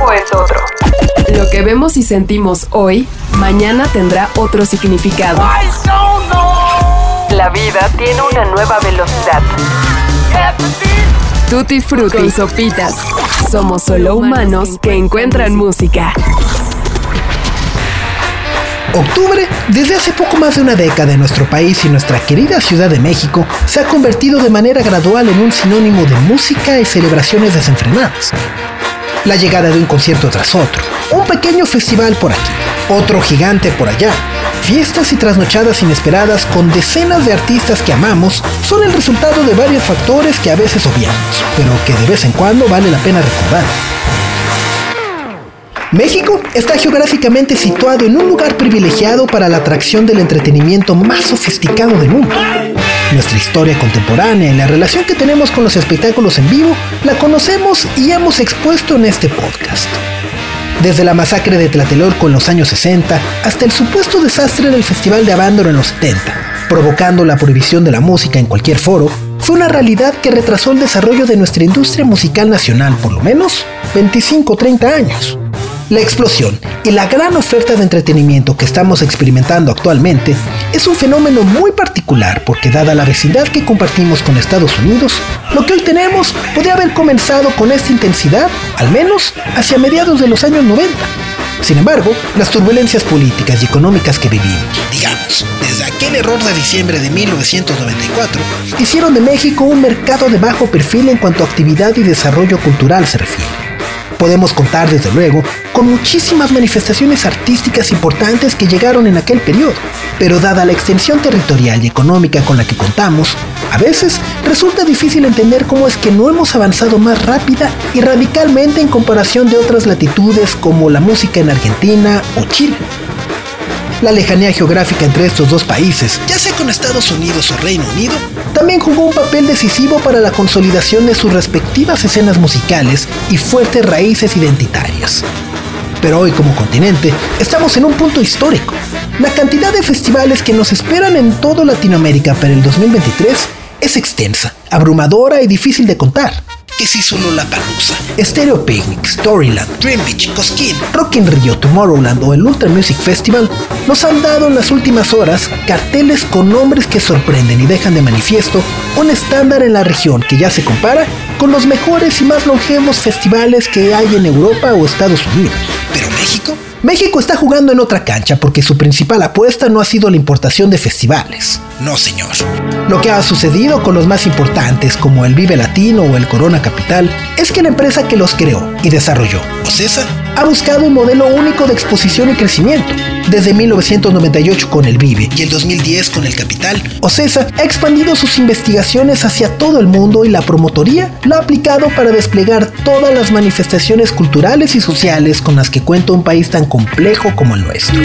tiempo es otro. Lo que vemos y sentimos hoy, mañana tendrá otro significado. La vida tiene una nueva velocidad. Tutti Frutti y Sopitas. Somos solo humanos que encuentran música. Octubre, desde hace poco más de una década en nuestro país y nuestra querida Ciudad de México, se ha convertido de manera gradual en un sinónimo de música y celebraciones desenfrenadas. La llegada de un concierto tras otro, un pequeño festival por aquí, otro gigante por allá, fiestas y trasnochadas inesperadas con decenas de artistas que amamos son el resultado de varios factores que a veces obviamos, pero que de vez en cuando vale la pena recordar. México está geográficamente situado en un lugar privilegiado para la atracción del entretenimiento más sofisticado del mundo. Nuestra historia contemporánea y la relación que tenemos con los espectáculos en vivo la conocemos y hemos expuesto en este podcast. Desde la masacre de Tlatelolco en los años 60 hasta el supuesto desastre del Festival de Abándaro en los 70, provocando la prohibición de la música en cualquier foro, fue una realidad que retrasó el desarrollo de nuestra industria musical nacional por lo menos 25 o 30 años. La explosión y la gran oferta de entretenimiento que estamos experimentando actualmente es un fenómeno muy particular porque dada la vecindad que compartimos con Estados Unidos, lo que hoy tenemos podría haber comenzado con esta intensidad, al menos hacia mediados de los años 90. Sin embargo, las turbulencias políticas y económicas que vivimos, digamos, desde aquel error de diciembre de 1994, hicieron de México un mercado de bajo perfil en cuanto a actividad y desarrollo cultural se refiere podemos contar desde luego con muchísimas manifestaciones artísticas importantes que llegaron en aquel periodo, pero dada la extensión territorial y económica con la que contamos, a veces resulta difícil entender cómo es que no hemos avanzado más rápida y radicalmente en comparación de otras latitudes como la música en Argentina o Chile. La lejanía geográfica entre estos dos países, ya sea con Estados Unidos o Reino Unido, también jugó un papel decisivo para la consolidación de sus respectivas escenas musicales y fuertes raíces identitarias. Pero hoy como continente estamos en un punto histórico. La cantidad de festivales que nos esperan en toda Latinoamérica para el 2023 es extensa, abrumadora y difícil de contar que si solo La Palusa, Stereo Picnic, Storyland, Dream Beach, Cosquín, Rock in Rio, Tomorrowland o el Ultra Music Festival nos han dado en las últimas horas carteles con nombres que sorprenden y dejan de manifiesto un estándar en la región que ya se compara con los mejores y más longevos festivales que hay en Europa o Estados Unidos. Pero México México está jugando en otra cancha porque su principal apuesta no ha sido la importación de festivales. No, señor. Lo que ha sucedido con los más importantes como el Vive Latino o el Corona Capital es que la empresa que los creó y desarrolló, Ocesa, ha buscado un modelo único de exposición y crecimiento. Desde 1998 con el Vive y el 2010 con el Capital, Ocesa ha expandido sus investigaciones hacia todo el mundo y la promotoría lo ha aplicado para desplegar todas las manifestaciones culturales y sociales con las que cuenta un país tan complejo como el nuestro.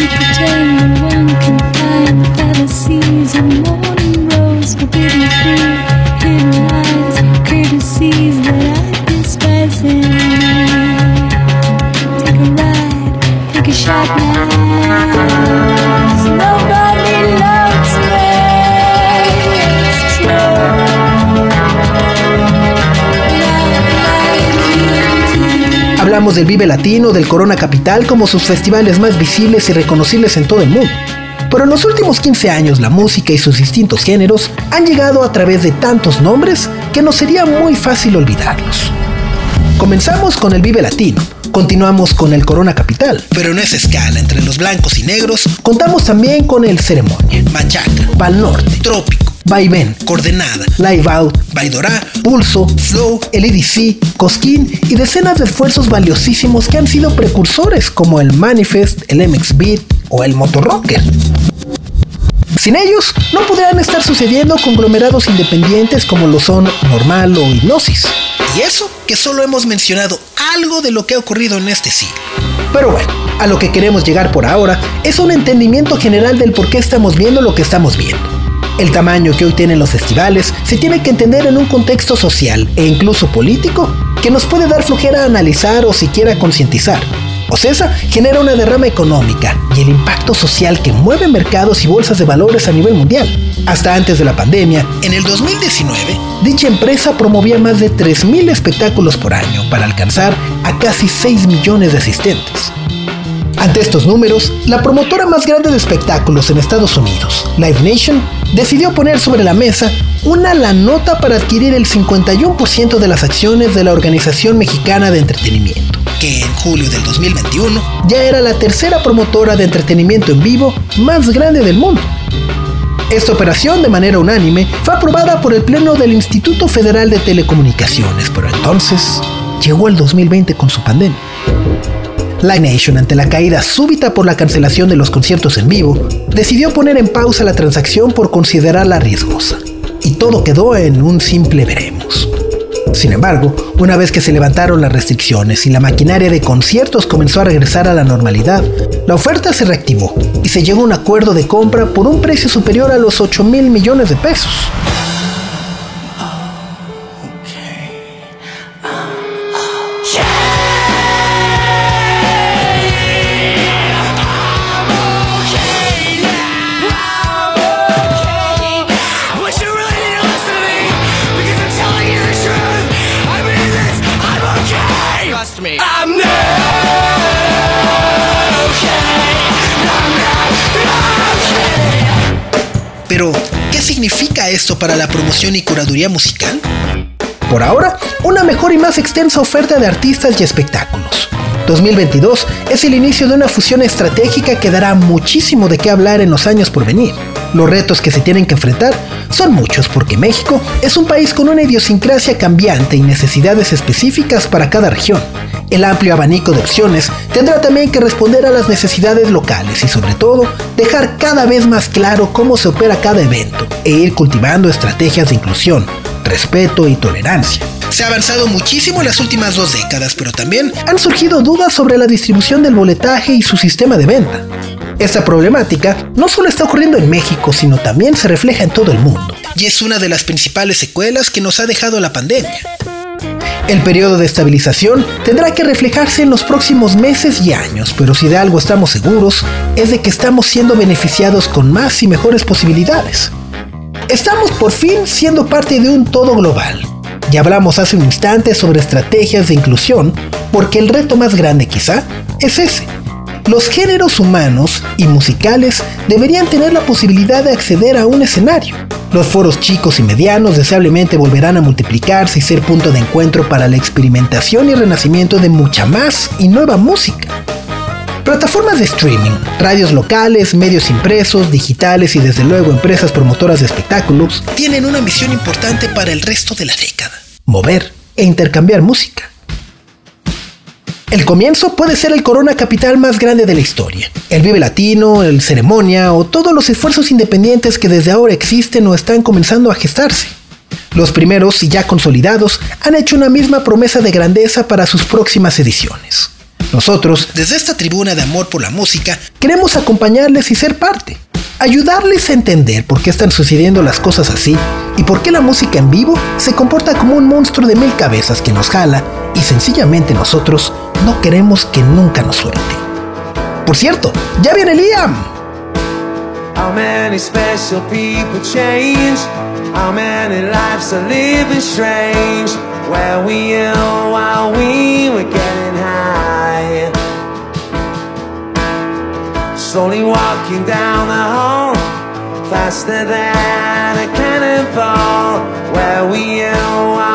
Del Vive Latino, del Corona Capital como sus festivales más visibles y reconocibles en todo el mundo. Pero en los últimos 15 años la música y sus distintos géneros han llegado a través de tantos nombres que nos sería muy fácil olvidarlos. Comenzamos con el Vive Latino, continuamos con el Corona Capital, pero en esa escala entre los blancos y negros contamos también con el Ceremonia, Machaca, Pal Norte, Trópico, Vaivén, Coordenada, Live Out, Baidorá, Pulso, Flow, el EDC, Cosquín y decenas de esfuerzos valiosísimos que han sido precursores como el Manifest, el MX Beat o el Motorrocker. Sin ellos, no podrían estar sucediendo conglomerados independientes como lo son Normal o Hipnosis. Y eso que solo hemos mencionado algo de lo que ha ocurrido en este siglo. Pero bueno, a lo que queremos llegar por ahora es un entendimiento general del por qué estamos viendo lo que estamos viendo. El tamaño que hoy tienen los festivales se tiene que entender en un contexto social e incluso político que nos puede dar flojera analizar o siquiera concientizar. OCESA genera una derrama económica y el impacto social que mueve mercados y bolsas de valores a nivel mundial. Hasta antes de la pandemia, en el 2019, dicha empresa promovía más de 3.000 espectáculos por año para alcanzar a casi 6 millones de asistentes. Ante estos números, la promotora más grande de espectáculos en Estados Unidos, Live Nation, decidió poner sobre la mesa una la nota para adquirir el 51% de las acciones de la Organización Mexicana de Entretenimiento, que en julio del 2021 ya era la tercera promotora de entretenimiento en vivo más grande del mundo. Esta operación, de manera unánime, fue aprobada por el Pleno del Instituto Federal de Telecomunicaciones, pero entonces llegó el 2020 con su pandemia. Live Nation, ante la caída súbita por la cancelación de los conciertos en vivo, decidió poner en pausa la transacción por considerarla riesgosa. Y todo quedó en un simple veremos. Sin embargo, una vez que se levantaron las restricciones y la maquinaria de conciertos comenzó a regresar a la normalidad, la oferta se reactivó y se llegó a un acuerdo de compra por un precio superior a los 8 mil millones de pesos. Para la promoción y curaduría musical? Por ahora, una mejor y más extensa oferta de artistas y espectáculos. 2022 es el inicio de una fusión estratégica que dará muchísimo de qué hablar en los años por venir. Los retos que se tienen que enfrentar son muchos porque México es un país con una idiosincrasia cambiante y necesidades específicas para cada región. El amplio abanico de opciones tendrá también que responder a las necesidades locales y sobre todo dejar cada vez más claro cómo se opera cada evento e ir cultivando estrategias de inclusión, respeto y tolerancia. Se ha avanzado muchísimo en las últimas dos décadas, pero también han surgido dudas sobre la distribución del boletaje y su sistema de venta. Esta problemática no solo está ocurriendo en México, sino también se refleja en todo el mundo, y es una de las principales secuelas que nos ha dejado la pandemia. El periodo de estabilización tendrá que reflejarse en los próximos meses y años, pero si de algo estamos seguros es de que estamos siendo beneficiados con más y mejores posibilidades. Estamos por fin siendo parte de un todo global. Ya hablamos hace un instante sobre estrategias de inclusión, porque el reto más grande quizá es ese. Los géneros humanos y musicales deberían tener la posibilidad de acceder a un escenario. Los foros chicos y medianos deseablemente volverán a multiplicarse y ser punto de encuentro para la experimentación y renacimiento de mucha más y nueva música. Plataformas de streaming, radios locales, medios impresos, digitales y desde luego empresas promotoras de espectáculos tienen una misión importante para el resto de la década. Mover e intercambiar música. El comienzo puede ser el Corona Capital más grande de la historia. El Vive Latino, el Ceremonia o todos los esfuerzos independientes que desde ahora existen o están comenzando a gestarse. Los primeros y ya consolidados han hecho una misma promesa de grandeza para sus próximas ediciones. Nosotros, desde esta tribuna de amor por la música, queremos acompañarles y ser parte. Ayudarles a entender por qué están sucediendo las cosas así y por qué la música en vivo se comporta como un monstruo de mil cabezas que nos jala y sencillamente nosotros no queremos que nunca nos suelte. Por cierto, ya viene Liam. How many special people change? How many lives are living strange? Where we ill while we were getting high. Slowly walking down the hall, faster than a cannonball. Where we ill while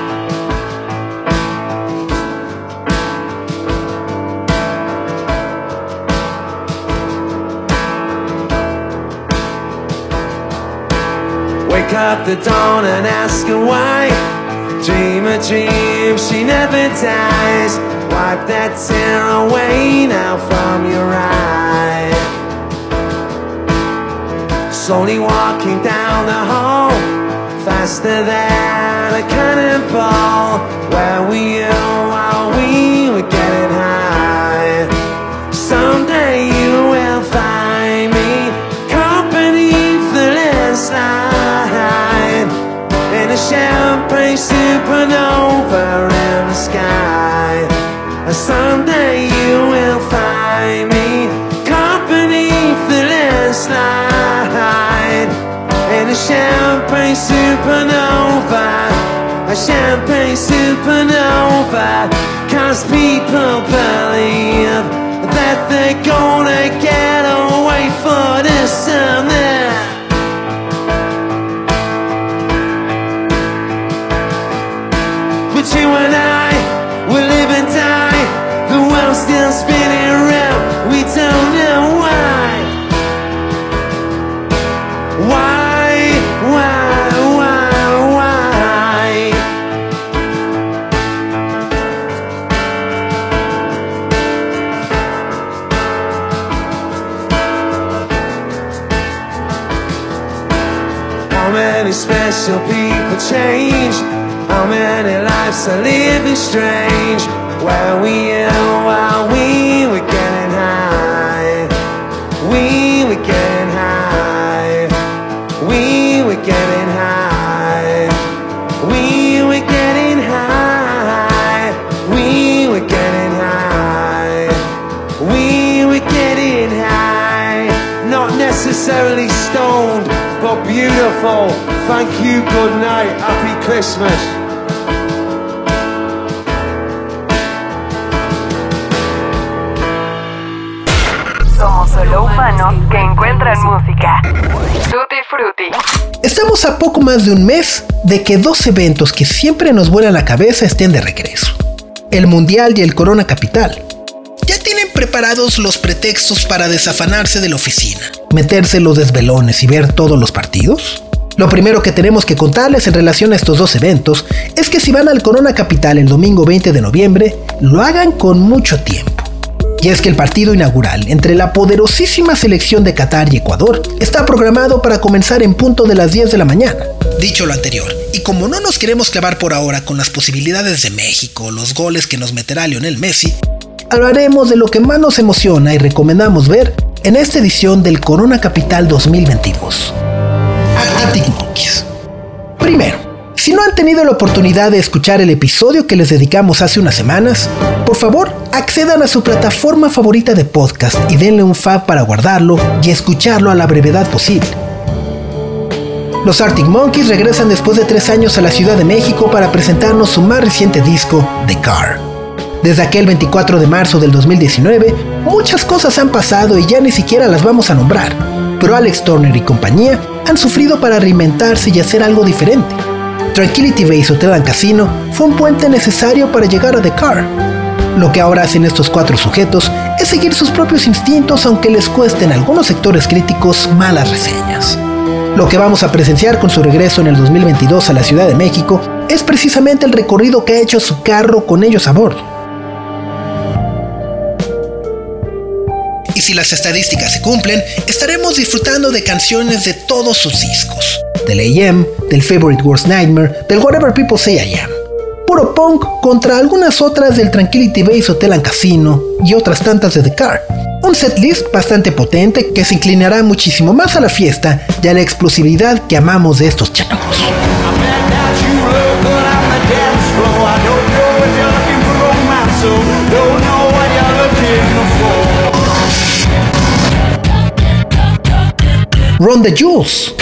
Up the dawn and ask her why. Dream a dream she never dies. Wipe that tear away now from your eye. Slowly walking down the hall, faster than a cannonball. Where were you while we were getting high? Someday you will find me caught beneath the landslide champagne supernova in the sky. Someday you will find me caught beneath the landslide in a champagne supernova. A champagne supernova. Cause people believe that they're gonna get away for this and lives are living strange? Where we you while we were getting high? We were getting high. We were getting high. We were getting high. We were getting high. We were getting high. Not necessarily stoned, but beautiful. Thank you, good night, happy Christmas. Encuentran música. Tutti. Estamos a poco más de un mes de que dos eventos que siempre nos vuelan la cabeza estén de regreso. El Mundial y el Corona Capital. Ya tienen preparados los pretextos para desafanarse de la oficina, meterse los desvelones y ver todos los partidos. Lo primero que tenemos que contarles en relación a estos dos eventos es que si van al Corona Capital el domingo 20 de noviembre, lo hagan con mucho tiempo. Y es que el partido inaugural entre la poderosísima selección de Qatar y Ecuador está programado para comenzar en punto de las 10 de la mañana. Dicho lo anterior, y como no nos queremos clavar por ahora con las posibilidades de México, los goles que nos meterá Lionel Messi, hablaremos de lo que más nos emociona y recomendamos ver en esta edición del Corona Capital 2022. Arctic Monkeys. Primero, si no han tenido la oportunidad de escuchar el episodio que les dedicamos hace unas semanas, por favor accedan a su plataforma favorita de podcast y denle un fab para guardarlo y escucharlo a la brevedad posible. Los Arctic Monkeys regresan después de tres años a la Ciudad de México para presentarnos su más reciente disco, The Car. Desde aquel 24 de marzo del 2019, muchas cosas han pasado y ya ni siquiera las vamos a nombrar, pero Alex Turner y compañía han sufrido para reinventarse y hacer algo diferente. Tranquility Base Hotel Casino fue un puente necesario para llegar a The Car. Lo que ahora hacen estos cuatro sujetos es seguir sus propios instintos aunque les cueste en algunos sectores críticos malas reseñas. Lo que vamos a presenciar con su regreso en el 2022 a la Ciudad de México es precisamente el recorrido que ha hecho su carro con ellos a bordo. Y si las estadísticas se cumplen, estaremos disfrutando de canciones de todos sus discos. Del AM, del Favorite Worst Nightmare, del Whatever People Say I Am. Puro punk contra algunas otras del Tranquility Base Hotel and Casino y otras tantas de The Car. Un setlist bastante potente que se inclinará muchísimo más a la fiesta y a la explosividad que amamos de estos chavos. Run the Jewels.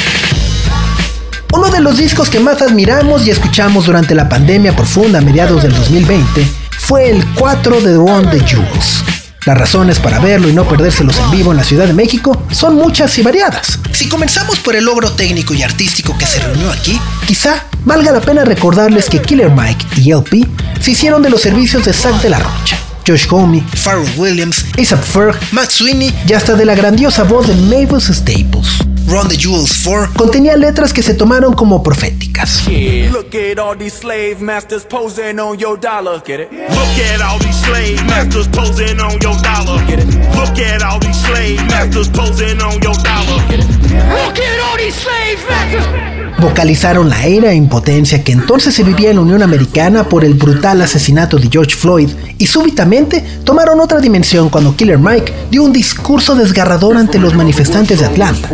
Uno de los discos que más admiramos y escuchamos durante la pandemia profunda a mediados del 2020 fue el 4 de Run the Jewels. Las razones para verlo y no perdérselos en vivo en la Ciudad de México son muchas y variadas. Si comenzamos por el logro técnico y artístico que se reunió aquí, quizá valga la pena recordarles que Killer Mike y LP se hicieron de los servicios de Zack de la Rocha. Josh Homme, Pharrell Williams, ASAP Ferg, Matt Sweeney y hasta de la grandiosa voz de Mavis Staples. Run the Jewels 4, contenía letras que se tomaron como proféticas. Look at all these slave masters posing on your dollar. Get it? Look at all these slave masters posing on your dollar. Get it? Look at all these slave masters posing on your dollar. Get it? Look at all these slave masters. vocalizaron la era e impotencia que entonces se vivía en la Unión Americana por el brutal asesinato de George Floyd y súbitamente tomaron otra dimensión cuando Killer Mike dio un discurso desgarrador ante los manifestantes de Atlanta.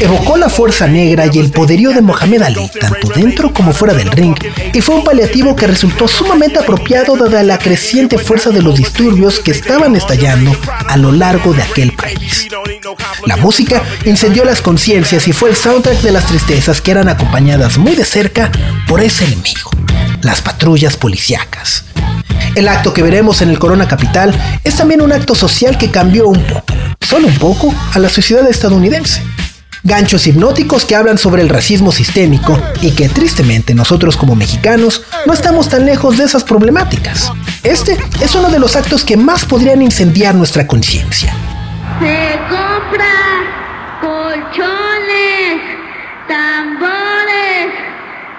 Evocó la fuerza negra y el poderío de Mohamed Ali, tanto dentro como fuera del ring, y fue un paliativo que resultó sumamente apropiado dada la creciente fuerza de los disturbios que estaban estallando a lo largo de aquel país. La música incendió las conciencias y fue el soundtrack de las tristezas que eran acompañadas muy de cerca por ese enemigo, las patrullas policíacas. El acto que veremos en el Corona Capital es también un acto social que cambió un poco, solo un poco, a la sociedad estadounidense. Ganchos hipnóticos que hablan sobre el racismo sistémico y que tristemente nosotros como mexicanos no estamos tan lejos de esas problemáticas. Este es uno de los actos que más podrían incendiar nuestra conciencia. Se compra colchones, tambores,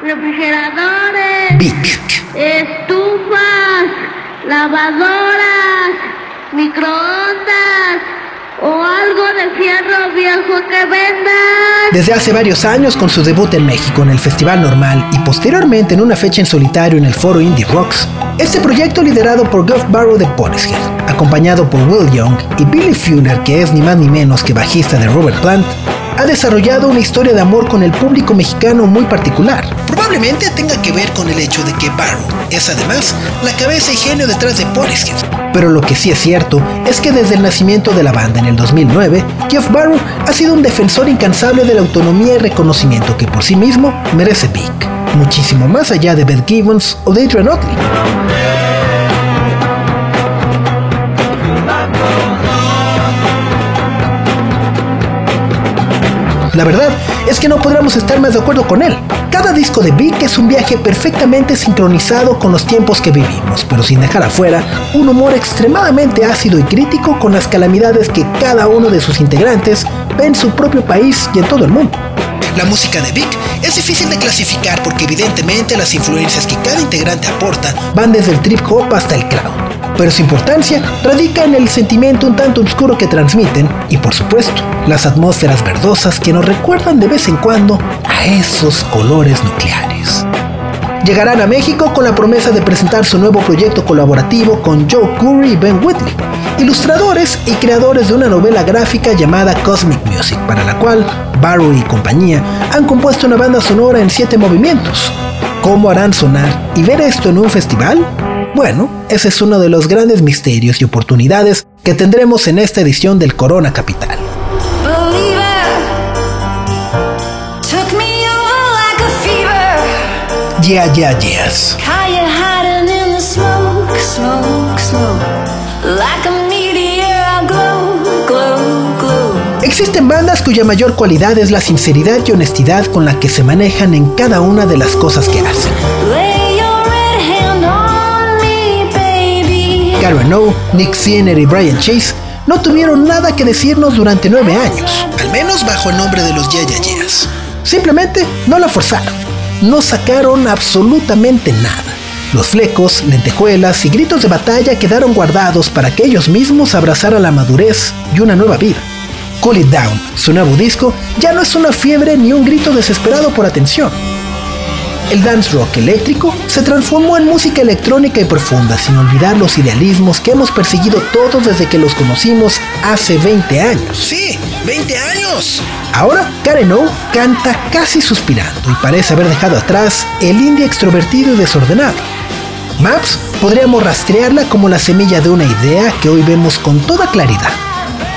refrigeradores, estufas, lavadoras, microondas o algo de viejo que. Desde hace varios años, con su debut en México en el Festival Normal y posteriormente en una fecha en solitario en el foro Indie Rocks, este proyecto liderado por Geoff Barrow de Portishead, acompañado por Will Young y Billy Fuller, que es ni más ni menos que bajista de Robert Plant, ha desarrollado una historia de amor con el público mexicano muy particular. Probablemente tenga que ver con el hecho de que Barrow es además la cabeza y genio detrás de Portishead. Pero lo que sí es cierto es que desde el nacimiento de la banda en el 2009, Jeff Barrow ha sido un defensor incansable de la autonomía y reconocimiento que por sí mismo merece Big, muchísimo más allá de Beth Gibbons o de Adrian Otley. La verdad es que no podríamos estar más de acuerdo con él. Cada disco de Vic es un viaje perfectamente sincronizado con los tiempos que vivimos, pero sin dejar afuera un humor extremadamente ácido y crítico con las calamidades que cada uno de sus integrantes ve en su propio país y en todo el mundo. La música de Vic es difícil de clasificar porque evidentemente las influencias que cada integrante aporta van desde el trip hop hasta el clown pero su importancia radica en el sentimiento un tanto oscuro que transmiten y por supuesto las atmósferas verdosas que nos recuerdan de vez en cuando a esos colores nucleares. Llegarán a México con la promesa de presentar su nuevo proyecto colaborativo con Joe Curry y Ben Whitley, ilustradores y creadores de una novela gráfica llamada Cosmic Music, para la cual Barrow y compañía han compuesto una banda sonora en siete movimientos. ¿Cómo harán sonar y ver esto en un festival? Bueno, ese es uno de los grandes misterios y oportunidades que tendremos en esta edición del Corona Capital. Yeah, yeah, yes. Existen bandas cuya mayor cualidad es la sinceridad y honestidad con la que se manejan en cada una de las cosas que hacen. Karen O, Nick Siener y Brian Chase no tuvieron nada que decirnos durante nueve años, al menos bajo el nombre de los Yeah Yeahs. Simplemente no la forzaron, no sacaron absolutamente nada. Los flecos, lentejuelas y gritos de batalla quedaron guardados para que ellos mismos abrazaran la madurez y una nueva vida. Cool It Down, su nuevo disco, ya no es una fiebre ni un grito desesperado por atención el dance rock eléctrico se transformó en música electrónica y profunda, sin olvidar los idealismos que hemos perseguido todos desde que los conocimos hace 20 años. Sí, 20 años. Ahora, Karen O canta casi suspirando y parece haber dejado atrás el indie extrovertido y desordenado. Maps podríamos rastrearla como la semilla de una idea que hoy vemos con toda claridad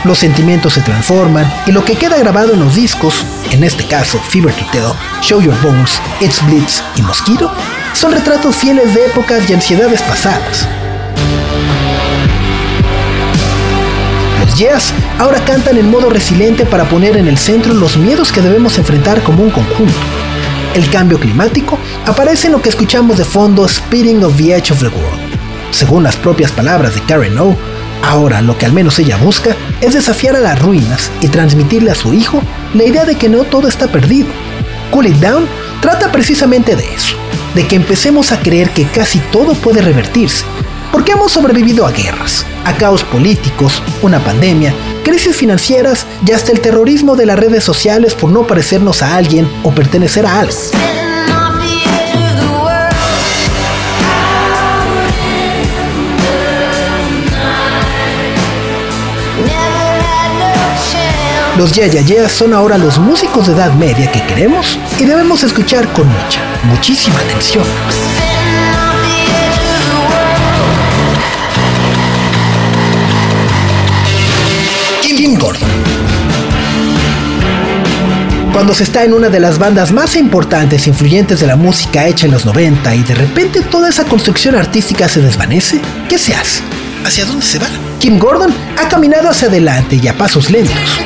los sentimientos se transforman y lo que queda grabado en los discos, en este caso Fever to Tell, Show Your Bones, It's Blitz y Mosquito, son retratos fieles de épocas y ansiedades pasadas. Los Yes ahora cantan en modo resiliente para poner en el centro los miedos que debemos enfrentar como un conjunto. El cambio climático aparece en lo que escuchamos de fondo Speeding of the Edge of the World. Según las propias palabras de Karen O, Ahora lo que al menos ella busca es desafiar a las ruinas y transmitirle a su hijo la idea de que no todo está perdido. Cool It Down trata precisamente de eso, de que empecemos a creer que casi todo puede revertirse, porque hemos sobrevivido a guerras, a caos políticos, una pandemia, crisis financieras y hasta el terrorismo de las redes sociales por no parecernos a alguien o pertenecer a algo. Los Yaya son ahora los músicos de edad media que queremos y debemos escuchar con mucha, muchísima atención. Kim Gordon. Cuando se está en una de las bandas más importantes e influyentes de la música hecha en los 90 y de repente toda esa construcción artística se desvanece, ¿qué se hace? ¿Hacia dónde se va? Kim Gordon ha caminado hacia adelante y a pasos lentos.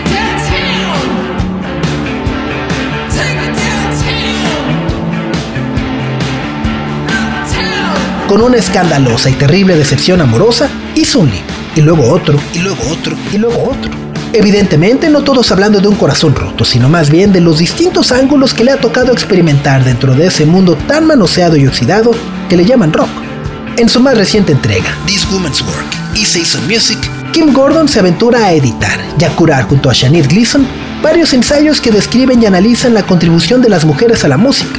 Con una escandalosa y terrible decepción amorosa, hizo un libro, y luego otro, y luego otro, y luego otro. Evidentemente no todos hablando de un corazón roto, sino más bien de los distintos ángulos que le ha tocado experimentar dentro de ese mundo tan manoseado y oxidado que le llaman rock. En su más reciente entrega, This Woman's Work y Season Music, Kim Gordon se aventura a editar y a curar junto a Shanid Gleason varios ensayos que describen y analizan la contribución de las mujeres a la música,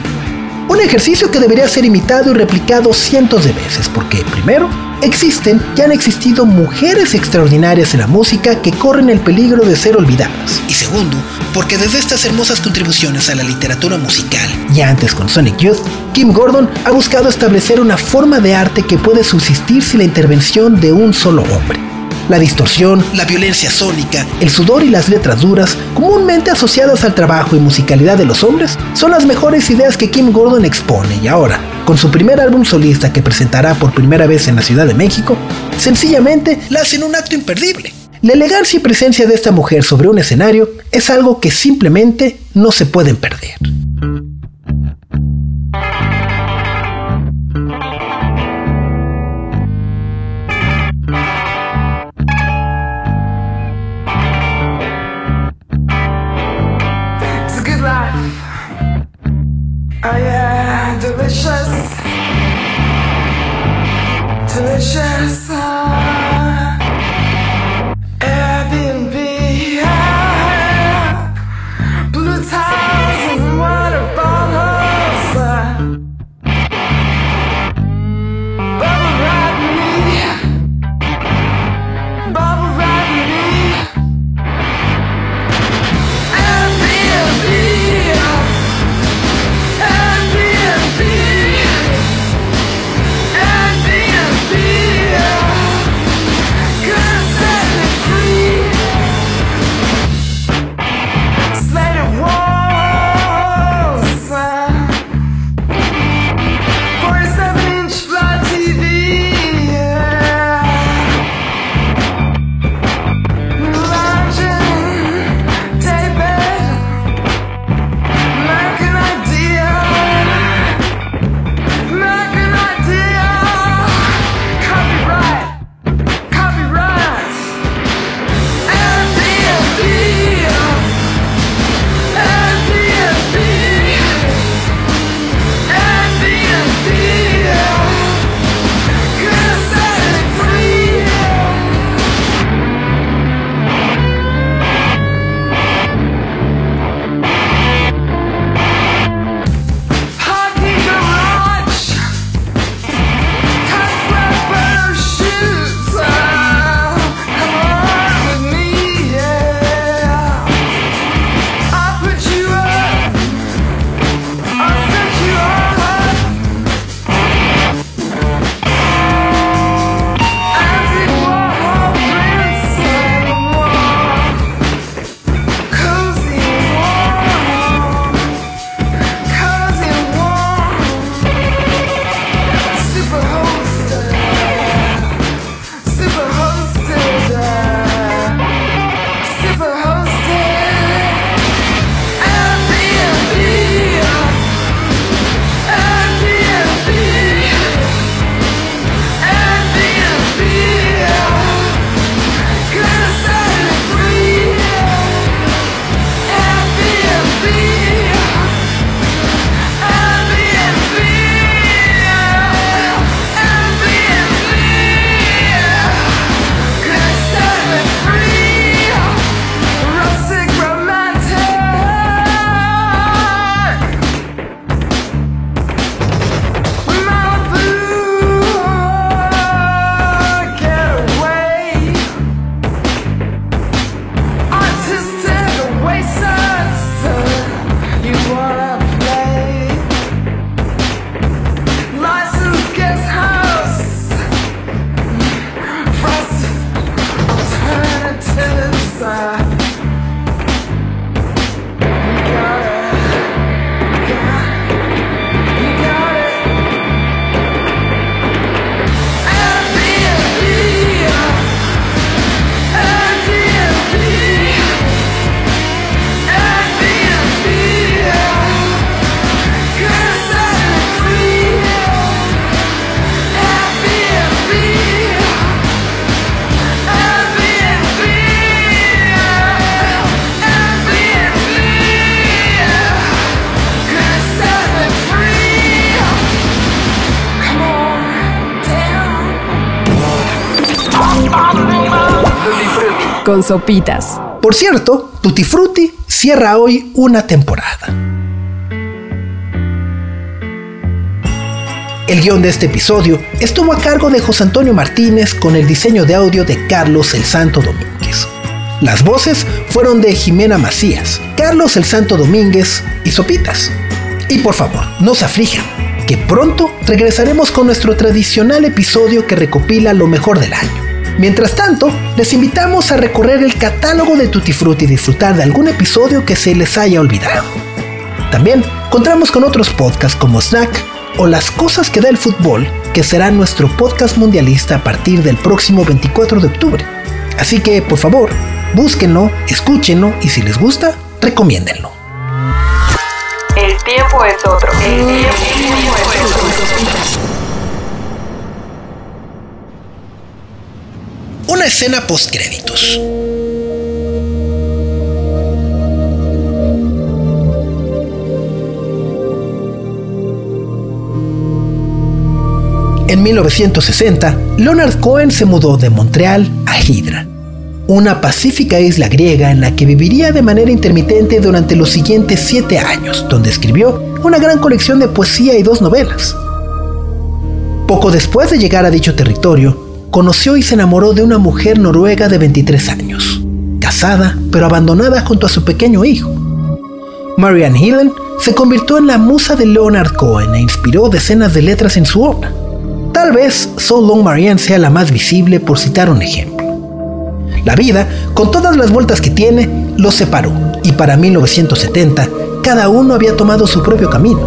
un ejercicio que debería ser imitado y replicado cientos de veces, porque primero, existen y han existido mujeres extraordinarias en la música que corren el peligro de ser olvidadas. Y segundo, porque desde estas hermosas contribuciones a la literatura musical, y antes con Sonic Youth, Kim Gordon ha buscado establecer una forma de arte que puede subsistir sin la intervención de un solo hombre. La distorsión, la violencia sónica, el sudor y las letras duras, comúnmente asociadas al trabajo y musicalidad de los hombres, son las mejores ideas que Kim Gordon expone y ahora, con su primer álbum solista que presentará por primera vez en la Ciudad de México, sencillamente la hacen un acto imperdible. La elegancia y presencia de esta mujer sobre un escenario es algo que simplemente no se pueden perder. Con sopitas. Por cierto, Tutti Frutti cierra hoy una temporada. El guion de este episodio estuvo a cargo de José Antonio Martínez con el diseño de audio de Carlos el Santo Domínguez. Las voces fueron de Jimena Macías, Carlos el Santo Domínguez y Sopitas. Y por favor, no se aflijan, que pronto regresaremos con nuestro tradicional episodio que recopila lo mejor del año. Mientras tanto, les invitamos a recorrer el catálogo de Tutti Frutti y disfrutar de algún episodio que se les haya olvidado. También contamos con otros podcasts como Snack o Las cosas que da el fútbol, que será nuestro podcast mundialista a partir del próximo 24 de octubre. Así que, por favor, búsquenlo, escúchenlo y si les gusta, recomiéndenlo. El tiempo es otro. El tiempo es otro. Una escena postcréditos. En 1960, Leonard Cohen se mudó de Montreal a Hydra, una pacífica isla griega en la que viviría de manera intermitente durante los siguientes siete años, donde escribió una gran colección de poesía y dos novelas. Poco después de llegar a dicho territorio, conoció y se enamoró de una mujer noruega de 23 años, casada pero abandonada junto a su pequeño hijo. Marianne Hillen se convirtió en la musa de Leonard Cohen e inspiró decenas de letras en su obra. Tal vez So Long Marianne sea la más visible por citar un ejemplo. La vida, con todas las vueltas que tiene, los separó y para 1970 cada uno había tomado su propio camino.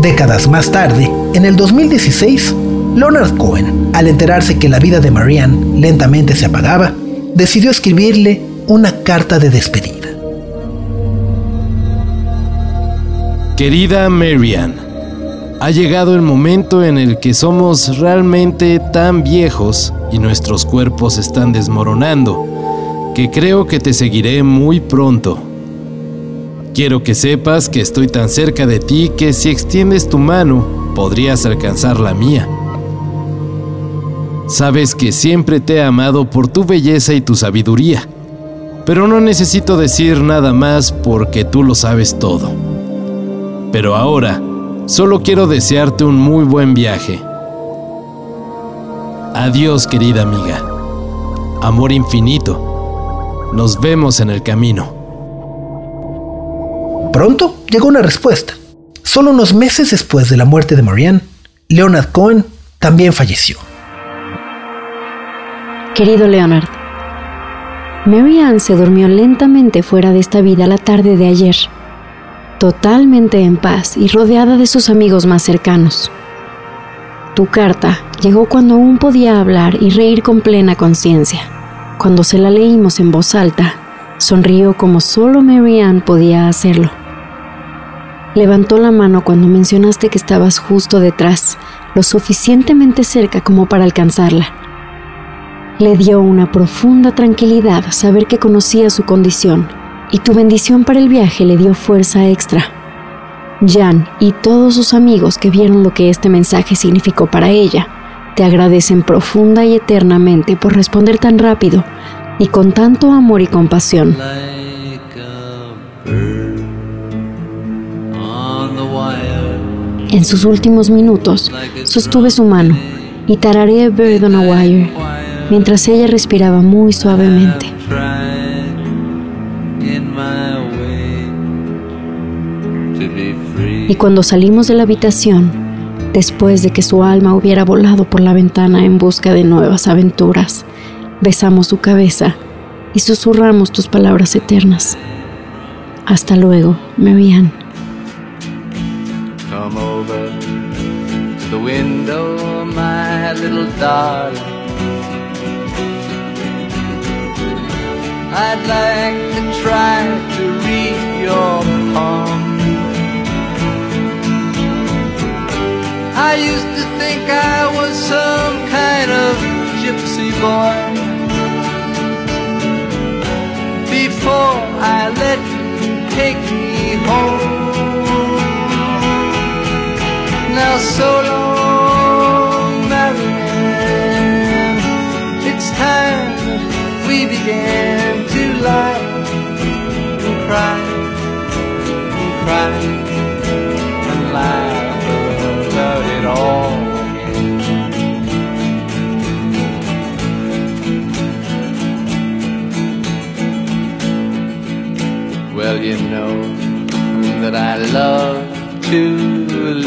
Décadas más tarde, en el 2016, Leonard Cohen, al enterarse que la vida de Marianne lentamente se apagaba, decidió escribirle una carta de despedida. Querida Marianne, ha llegado el momento en el que somos realmente tan viejos y nuestros cuerpos están desmoronando, que creo que te seguiré muy pronto. Quiero que sepas que estoy tan cerca de ti que si extiendes tu mano, podrías alcanzar la mía. Sabes que siempre te he amado por tu belleza y tu sabiduría, pero no necesito decir nada más porque tú lo sabes todo. Pero ahora, solo quiero desearte un muy buen viaje. Adiós querida amiga. Amor infinito. Nos vemos en el camino. Pronto llegó una respuesta. Solo unos meses después de la muerte de Marianne, Leonard Cohen también falleció. Querido Leonard, Mary Ann se durmió lentamente fuera de esta vida la tarde de ayer, totalmente en paz y rodeada de sus amigos más cercanos. Tu carta llegó cuando aún podía hablar y reír con plena conciencia. Cuando se la leímos en voz alta, sonrió como solo Mary Ann podía hacerlo. Levantó la mano cuando mencionaste que estabas justo detrás, lo suficientemente cerca como para alcanzarla. Le dio una profunda tranquilidad saber que conocía su condición, y tu bendición para el viaje le dio fuerza extra. Jan y todos sus amigos que vieron lo que este mensaje significó para ella, te agradecen profunda y eternamente por responder tan rápido y con tanto amor y compasión. En sus últimos minutos, sostuve su mano y tarareé Bird on a Wire mientras ella respiraba muy suavemente. Y cuando salimos de la habitación, después de que su alma hubiera volado por la ventana en busca de nuevas aventuras, besamos su cabeza y susurramos tus palabras eternas. Hasta luego, Marianne. Come. I'd like to try to read your palm. I used to think I was some kind of gypsy boy. Before I let you take me home. Now so long, Marianne. It's time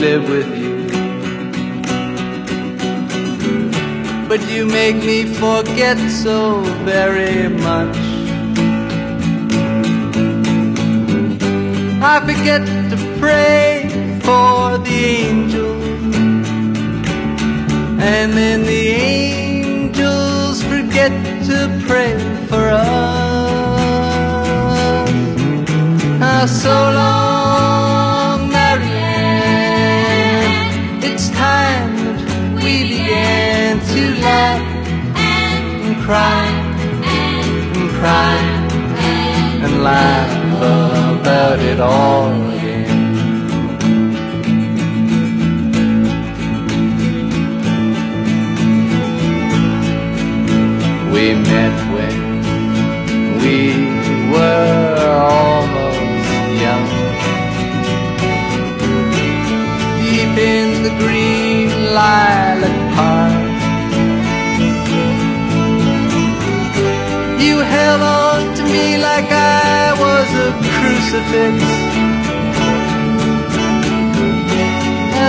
live with you. But you make me forget so very much. I forget to pray for the angels, and then the angels forget to pray for us. Ah, so long, laugh and cry and cry and laugh about it all again. We met when we were almost young. Deep in the green lilac park. Like I was a crucifix.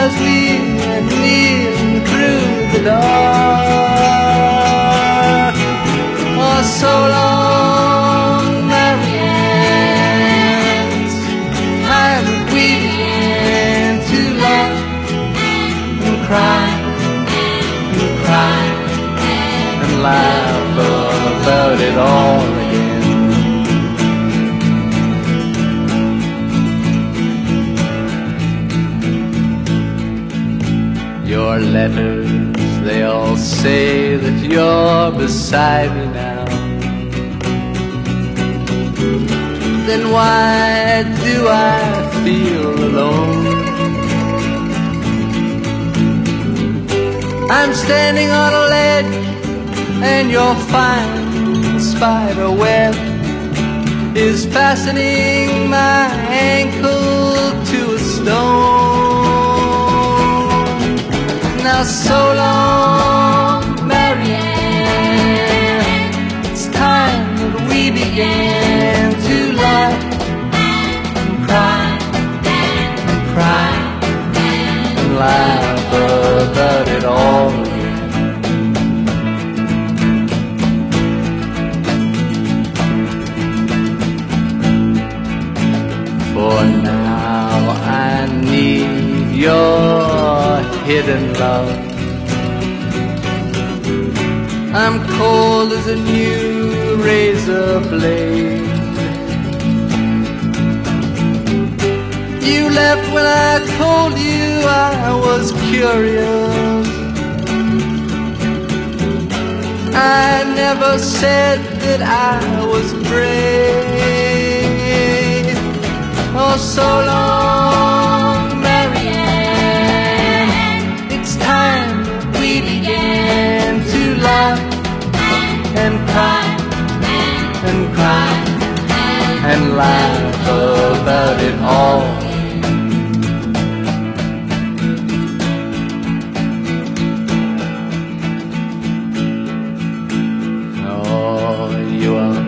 As we went kneeling through the dark. Oh, so long, Marianne. That we began to laugh and cry and cry and laugh about it all letters, they all say that you're beside me now. Then why do I feel alone? I'm standing on a ledge and your fine spider web is fastening my ankle So long, Marianne. It's time that we began as a new razor blade. You left when I told you I was curious. I never said that I was brave. Oh, so long, cry and laugh about it all. Oh, you are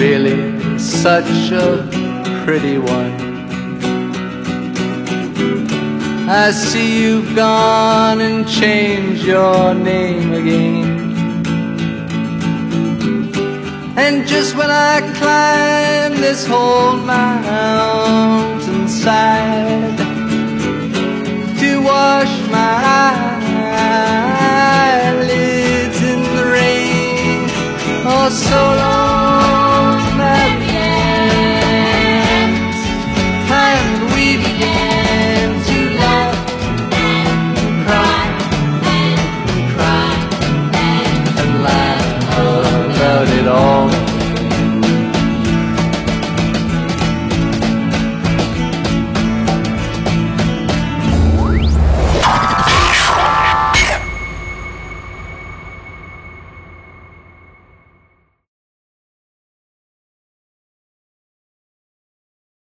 really such a pretty one. I see you've gone and changed your name again. And just when I climb this whole mountainside To wash my eyelids in the rain Oh, so long